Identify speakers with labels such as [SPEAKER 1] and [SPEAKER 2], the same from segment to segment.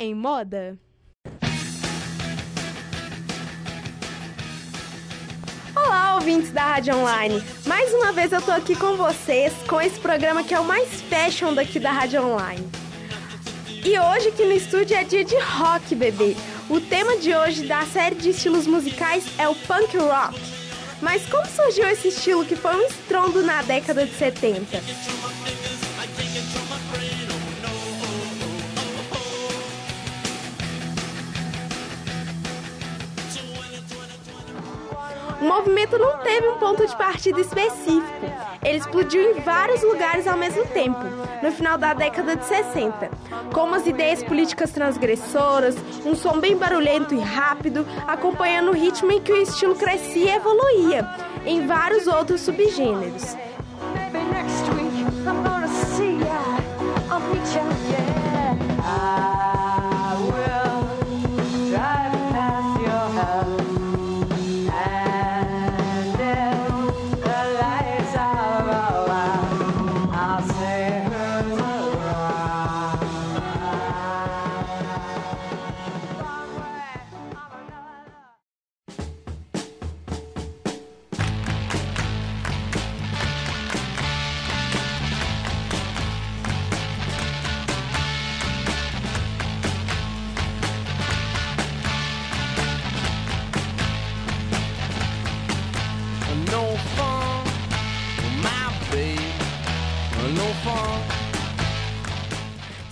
[SPEAKER 1] em moda. Olá, ouvintes da Rádio Online. Mais uma vez eu tô aqui com vocês com esse programa que é o mais fashion daqui da Rádio Online. E hoje aqui no estúdio é dia de rock, bebê. O tema de hoje da série de estilos musicais é o punk rock. Mas como surgiu esse estilo que foi um estrondo na década de 70? O movimento não teve um ponto de partida específico. Ele explodiu em vários lugares ao mesmo tempo, no final da década de 60, com umas ideias políticas transgressoras, um som bem barulhento e rápido, acompanhando o ritmo em que o estilo crescia e evoluía, em vários outros subgêneros.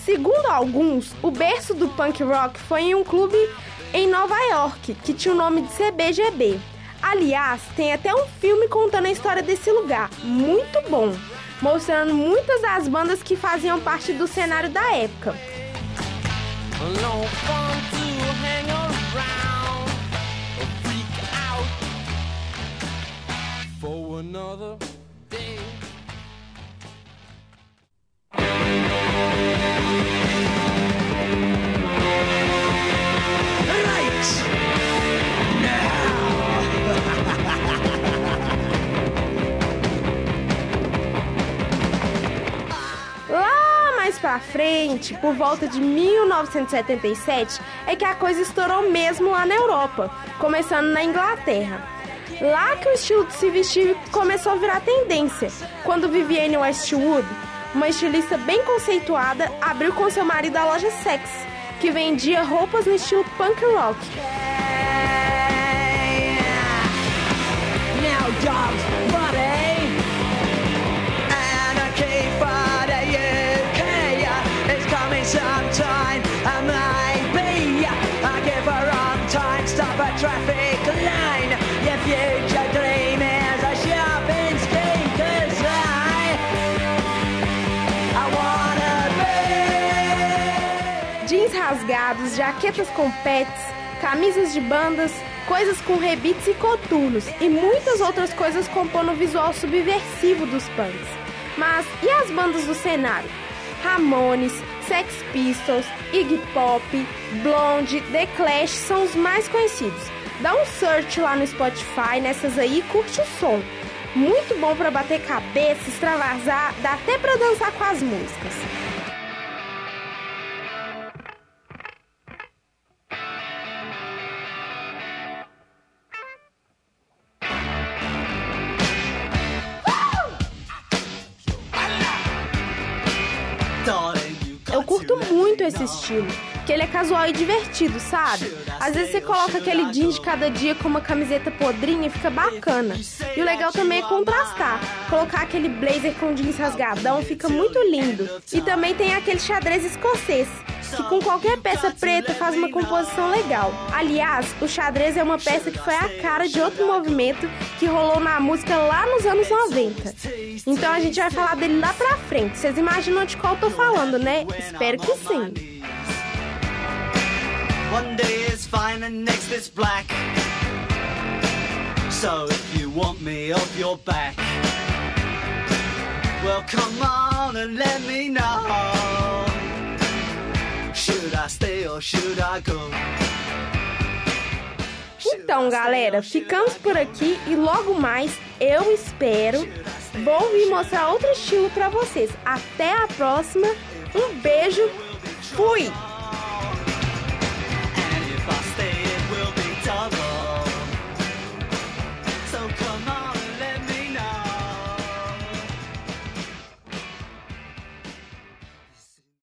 [SPEAKER 1] Segundo alguns, o berço do punk rock foi em um clube em Nova York, que tinha o nome de CBGB. Aliás, tem até um filme contando a história desse lugar, muito bom, mostrando muitas das bandas que faziam parte do cenário da época. Pra frente, por volta de 1977, é que a coisa estourou mesmo lá na Europa, começando na Inglaterra. Lá que o estilo de se vestir começou a virar tendência, quando Vivienne Westwood, uma estilista bem conceituada, abriu com seu marido a loja Sex, que vendia roupas no estilo punk rock. Sometime rasgados, jaquetas com pets Camisas de bandas coisas com rebites e coturnos e muitas outras coisas compondo o visual subversivo dos punks. Mas e as bandas do cenário? Ramones, Sex Pistols, Iggy Pop, Blonde, The Clash são os mais conhecidos. Dá um search lá no Spotify nessas aí e curte o som. Muito bom para bater cabeça, extravasar, dá até para dançar com as músicas. Muito esse estilo, que ele é casual e divertido, sabe? Às vezes você coloca aquele jeans de cada dia com uma camiseta podrinha e fica bacana. E o legal também é contrastar. Colocar aquele blazer com jeans rasgadão fica muito lindo. E também tem aquele xadrez escocês, que com qualquer peça preta faz uma composição legal. Aliás, o xadrez é uma peça que foi a cara de outro movimento que rolou na música lá nos anos 90. Então a gente vai falar dele lá pra frente. Vocês imaginam de qual eu tô falando, né? Espero que sim. One day is fine and next is black. So if you want me off your back, well come on and let me know. Should I stay or should I go? Então, galera, ficamos por aqui e logo mais eu espero vou vir mostrar outro estilo para vocês. Até a próxima. Um beijo. Fui.